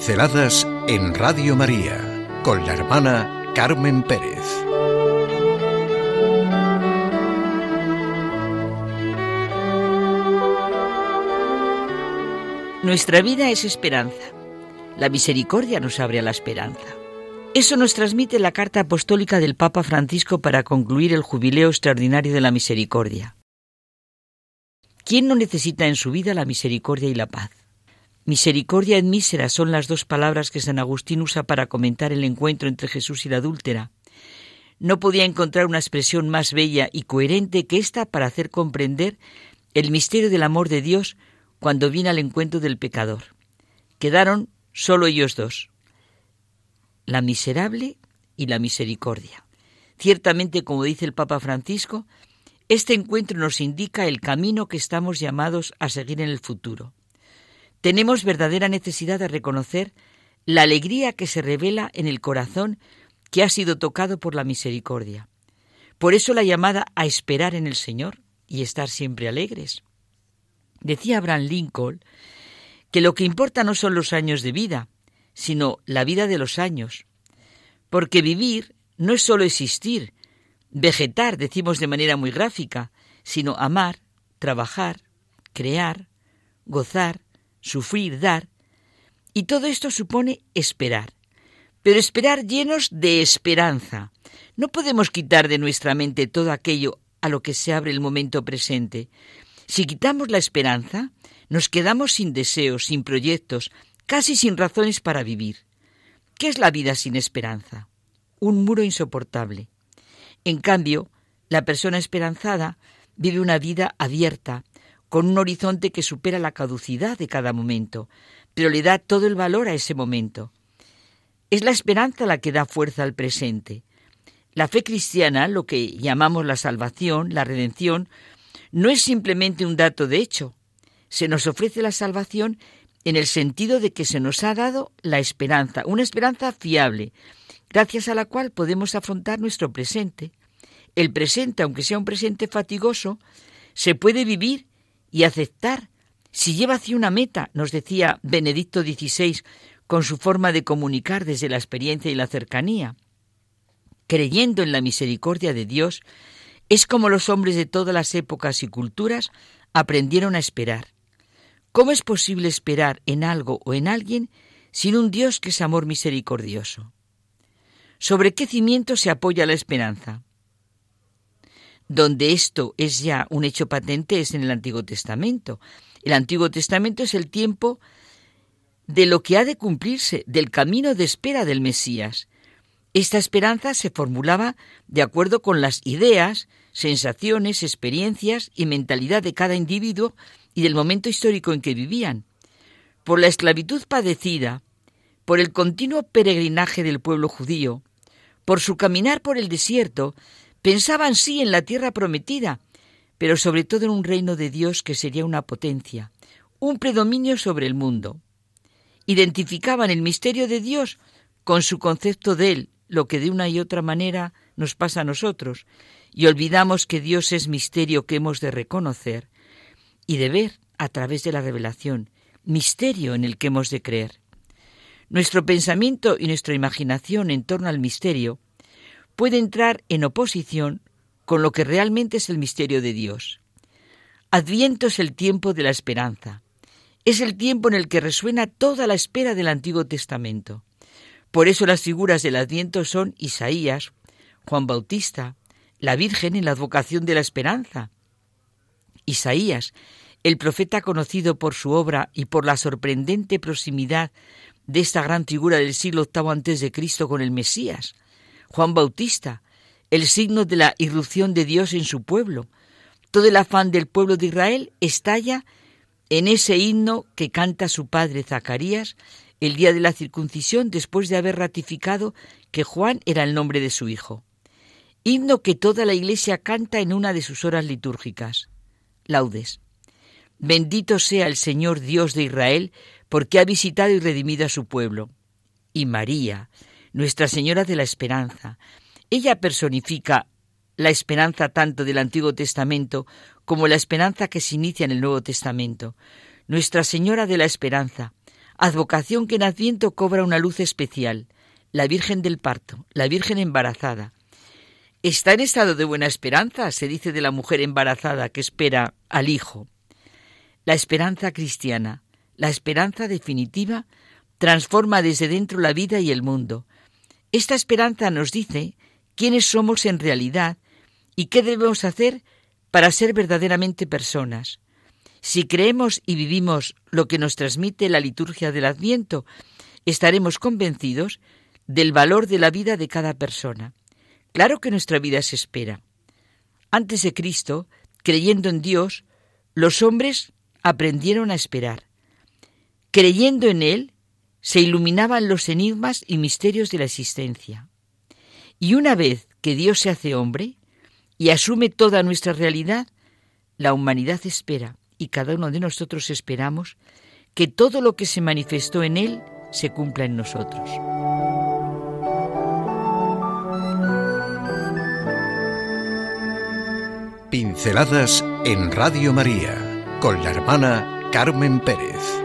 Pinceladas en Radio María con la hermana Carmen Pérez. Nuestra vida es esperanza. La misericordia nos abre a la esperanza. Eso nos transmite la carta apostólica del Papa Francisco para concluir el jubileo extraordinario de la misericordia. ¿Quién no necesita en su vida la misericordia y la paz? Misericordia en mísera son las dos palabras que San Agustín usa para comentar el encuentro entre Jesús y la adúltera. No podía encontrar una expresión más bella y coherente que esta para hacer comprender el misterio del amor de Dios cuando viene al encuentro del pecador. Quedaron solo ellos dos, la miserable y la misericordia. Ciertamente, como dice el Papa Francisco, este encuentro nos indica el camino que estamos llamados a seguir en el futuro tenemos verdadera necesidad de reconocer la alegría que se revela en el corazón que ha sido tocado por la misericordia. Por eso la llamada a esperar en el Señor y estar siempre alegres. Decía Abraham Lincoln que lo que importa no son los años de vida, sino la vida de los años. Porque vivir no es solo existir, vegetar, decimos de manera muy gráfica, sino amar, trabajar, crear, gozar, sufrir, dar, y todo esto supone esperar, pero esperar llenos de esperanza. No podemos quitar de nuestra mente todo aquello a lo que se abre el momento presente. Si quitamos la esperanza, nos quedamos sin deseos, sin proyectos, casi sin razones para vivir. ¿Qué es la vida sin esperanza? Un muro insoportable. En cambio, la persona esperanzada vive una vida abierta, con un horizonte que supera la caducidad de cada momento, pero le da todo el valor a ese momento. Es la esperanza la que da fuerza al presente. La fe cristiana, lo que llamamos la salvación, la redención, no es simplemente un dato de hecho. Se nos ofrece la salvación en el sentido de que se nos ha dado la esperanza, una esperanza fiable, gracias a la cual podemos afrontar nuestro presente. El presente, aunque sea un presente fatigoso, se puede vivir y aceptar si lleva hacia una meta, nos decía Benedicto XVI, con su forma de comunicar desde la experiencia y la cercanía. Creyendo en la misericordia de Dios, es como los hombres de todas las épocas y culturas aprendieron a esperar. ¿Cómo es posible esperar en algo o en alguien sin un Dios que es amor misericordioso? ¿Sobre qué cimiento se apoya la esperanza? Donde esto es ya un hecho patente es en el Antiguo Testamento. El Antiguo Testamento es el tiempo de lo que ha de cumplirse, del camino de espera del Mesías. Esta esperanza se formulaba de acuerdo con las ideas, sensaciones, experiencias y mentalidad de cada individuo y del momento histórico en que vivían. Por la esclavitud padecida, por el continuo peregrinaje del pueblo judío, por su caminar por el desierto, Pensaban sí en la tierra prometida, pero sobre todo en un reino de Dios que sería una potencia, un predominio sobre el mundo. Identificaban el misterio de Dios con su concepto de Él, lo que de una y otra manera nos pasa a nosotros, y olvidamos que Dios es misterio que hemos de reconocer y de ver a través de la revelación, misterio en el que hemos de creer. Nuestro pensamiento y nuestra imaginación en torno al misterio puede entrar en oposición con lo que realmente es el misterio de Dios. Adviento es el tiempo de la esperanza. Es el tiempo en el que resuena toda la espera del Antiguo Testamento. Por eso las figuras del Adviento son Isaías, Juan Bautista, la Virgen en la advocación de la esperanza. Isaías, el profeta conocido por su obra y por la sorprendente proximidad de esta gran figura del siglo VIII antes de Cristo con el Mesías, Juan Bautista, el signo de la irrupción de Dios en su pueblo. Todo el afán del pueblo de Israel estalla en ese himno que canta su padre Zacarías el día de la circuncisión después de haber ratificado que Juan era el nombre de su hijo. Himno que toda la iglesia canta en una de sus horas litúrgicas. Laudes. Bendito sea el Señor Dios de Israel, porque ha visitado y redimido a su pueblo. Y María, nuestra Señora de la Esperanza. Ella personifica la esperanza tanto del Antiguo Testamento como la esperanza que se inicia en el Nuevo Testamento. Nuestra Señora de la Esperanza, advocación que en Adviento cobra una luz especial, la Virgen del Parto, la Virgen embarazada. Está en estado de buena esperanza, se dice de la mujer embarazada que espera al Hijo. La esperanza cristiana, la esperanza definitiva, transforma desde dentro la vida y el mundo. Esta esperanza nos dice quiénes somos en realidad y qué debemos hacer para ser verdaderamente personas. Si creemos y vivimos lo que nos transmite la liturgia del Adviento, estaremos convencidos del valor de la vida de cada persona. Claro que nuestra vida se espera. Antes de Cristo, creyendo en Dios, los hombres aprendieron a esperar. Creyendo en Él, se iluminaban los enigmas y misterios de la existencia. Y una vez que Dios se hace hombre y asume toda nuestra realidad, la humanidad espera, y cada uno de nosotros esperamos, que todo lo que se manifestó en Él se cumpla en nosotros. Pinceladas en Radio María con la hermana Carmen Pérez.